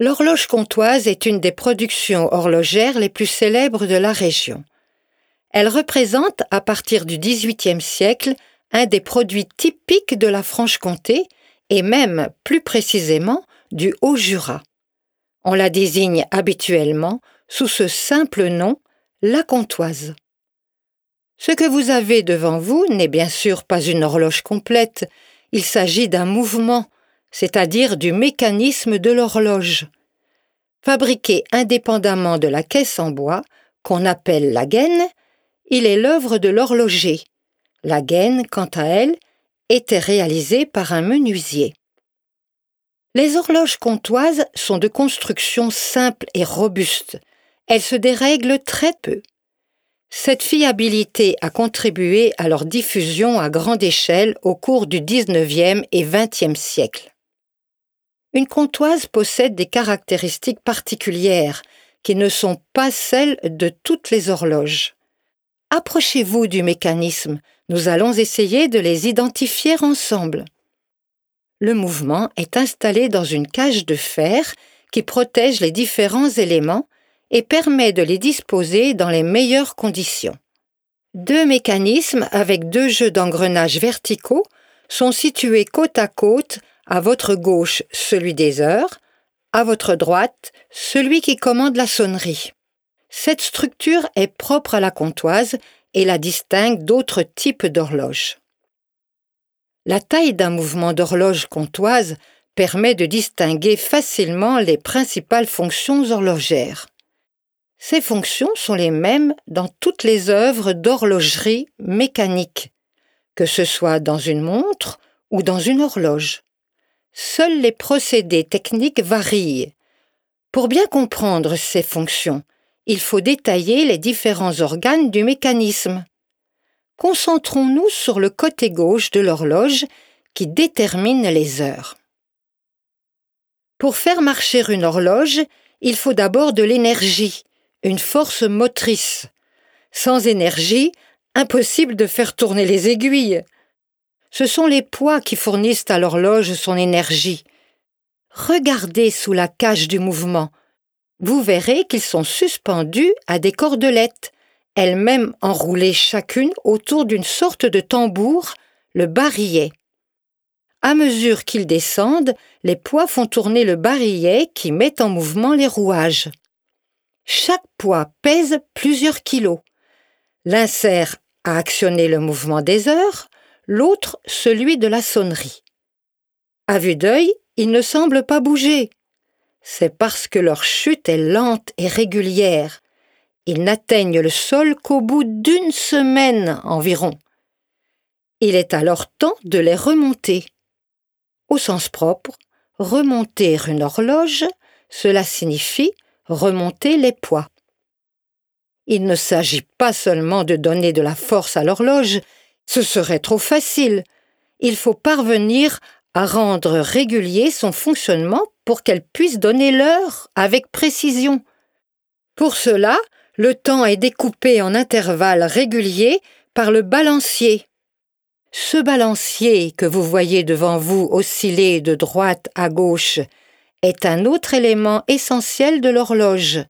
L'horloge comtoise est une des productions horlogères les plus célèbres de la région. Elle représente, à partir du XVIIIe siècle, un des produits typiques de la Franche-Comté et même, plus précisément, du Haut-Jura. On la désigne habituellement sous ce simple nom, la comtoise. Ce que vous avez devant vous n'est bien sûr pas une horloge complète, il s'agit d'un mouvement, c'est-à-dire du mécanisme de l'horloge. Fabriqué indépendamment de la caisse en bois, qu'on appelle la gaine, il est l'œuvre de l'horloger. La gaine, quant à elle, était réalisée par un menuisier. Les horloges comtoises sont de construction simple et robuste. Elles se dérèglent très peu. Cette fiabilité a contribué à leur diffusion à grande échelle au cours du XIXe et XXe siècle. Une comptoise possède des caractéristiques particulières qui ne sont pas celles de toutes les horloges. Approchez-vous du mécanisme, nous allons essayer de les identifier ensemble. Le mouvement est installé dans une cage de fer qui protège les différents éléments et permet de les disposer dans les meilleures conditions. Deux mécanismes avec deux jeux d'engrenages verticaux sont situés côte à côte, à votre gauche celui des heures, à votre droite celui qui commande la sonnerie. Cette structure est propre à la comptoise et la distingue d'autres types d'horloges. La taille d'un mouvement d'horloge comptoise permet de distinguer facilement les principales fonctions horlogères. Ces fonctions sont les mêmes dans toutes les œuvres d'horlogerie mécanique, que ce soit dans une montre ou dans une horloge. Seuls les procédés techniques varient. Pour bien comprendre ces fonctions, il faut détailler les différents organes du mécanisme. Concentrons-nous sur le côté gauche de l'horloge qui détermine les heures. Pour faire marcher une horloge, il faut d'abord de l'énergie, une force motrice. Sans énergie, impossible de faire tourner les aiguilles. Ce sont les poids qui fournissent à l'horloge son énergie. Regardez sous la cage du mouvement. Vous verrez qu'ils sont suspendus à des cordelettes, elles-mêmes enroulées chacune autour d'une sorte de tambour, le barillet. À mesure qu'ils descendent, les poids font tourner le barillet qui met en mouvement les rouages. Chaque poids pèse plusieurs kilos. L'un sert à actionner le mouvement des heures, l'autre celui de la sonnerie. À vue d'œil, ils ne semblent pas bouger. C'est parce que leur chute est lente et régulière. Ils n'atteignent le sol qu'au bout d'une semaine environ. Il est alors temps de les remonter. Au sens propre, remonter une horloge, cela signifie remonter les poids. Il ne s'agit pas seulement de donner de la force à l'horloge, ce serait trop facile. Il faut parvenir à rendre régulier son fonctionnement pour qu'elle puisse donner l'heure avec précision. Pour cela, le temps est découpé en intervalles réguliers par le balancier. Ce balancier que vous voyez devant vous osciller de droite à gauche est un autre élément essentiel de l'horloge.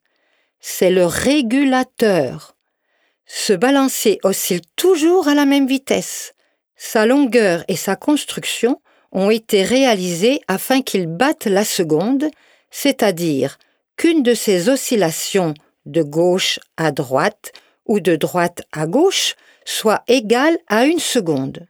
C'est le régulateur. Ce balancier oscille toujours à la même vitesse. Sa longueur et sa construction ont été réalisées afin qu'il batte la seconde, c'est-à-dire qu'une de ces oscillations de gauche à droite ou de droite à gauche soit égale à une seconde.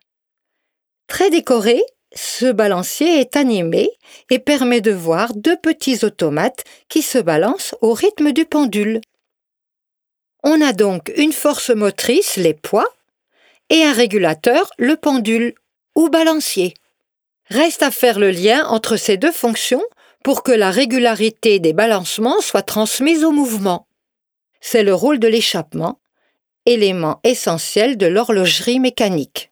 Très décoré, ce balancier est animé et permet de voir deux petits automates qui se balancent au rythme du pendule. On a donc une force motrice, les poids, et un régulateur, le pendule ou balancier. Reste à faire le lien entre ces deux fonctions pour que la régularité des balancements soit transmise au mouvement. C'est le rôle de l'échappement, élément essentiel de l'horlogerie mécanique.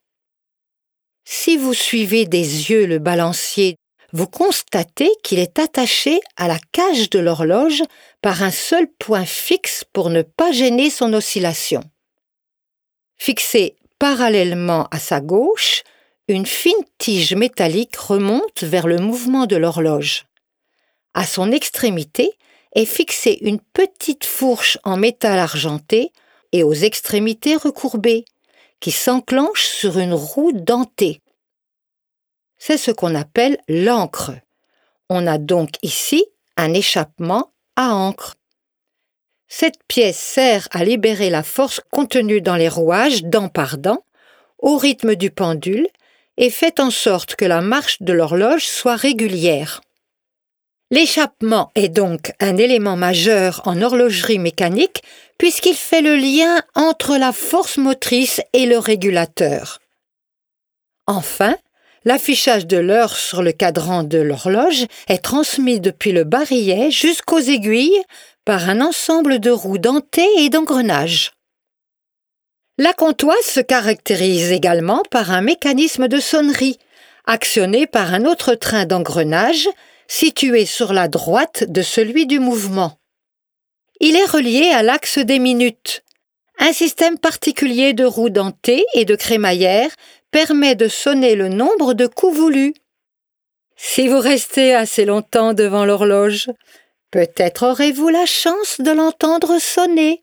Si vous suivez des yeux le balancier, vous constatez qu'il est attaché à la cage de l'horloge par un seul point fixe pour ne pas gêner son oscillation. Fixé parallèlement à sa gauche, une fine tige métallique remonte vers le mouvement de l'horloge. À son extrémité est fixée une petite fourche en métal argenté et aux extrémités recourbées, qui s'enclenche sur une roue dentée. C'est ce qu'on appelle l'encre. On a donc ici un échappement à encre. Cette pièce sert à libérer la force contenue dans les rouages dent par dent, au rythme du pendule, et fait en sorte que la marche de l'horloge soit régulière. L'échappement est donc un élément majeur en horlogerie mécanique puisqu'il fait le lien entre la force motrice et le régulateur. Enfin, l'affichage de l'heure sur le cadran de l'horloge est transmis depuis le barillet jusqu'aux aiguilles par un ensemble de roues dentées et d'engrenages. La comptoise se caractérise également par un mécanisme de sonnerie, actionné par un autre train d'engrenage situé sur la droite de celui du mouvement. Il est relié à l'axe des minutes. Un système particulier de roues dentées et de crémaillère permet de sonner le nombre de coups voulus. Si vous restez assez longtemps devant l'horloge, Peut-être aurez-vous la chance de l'entendre sonner.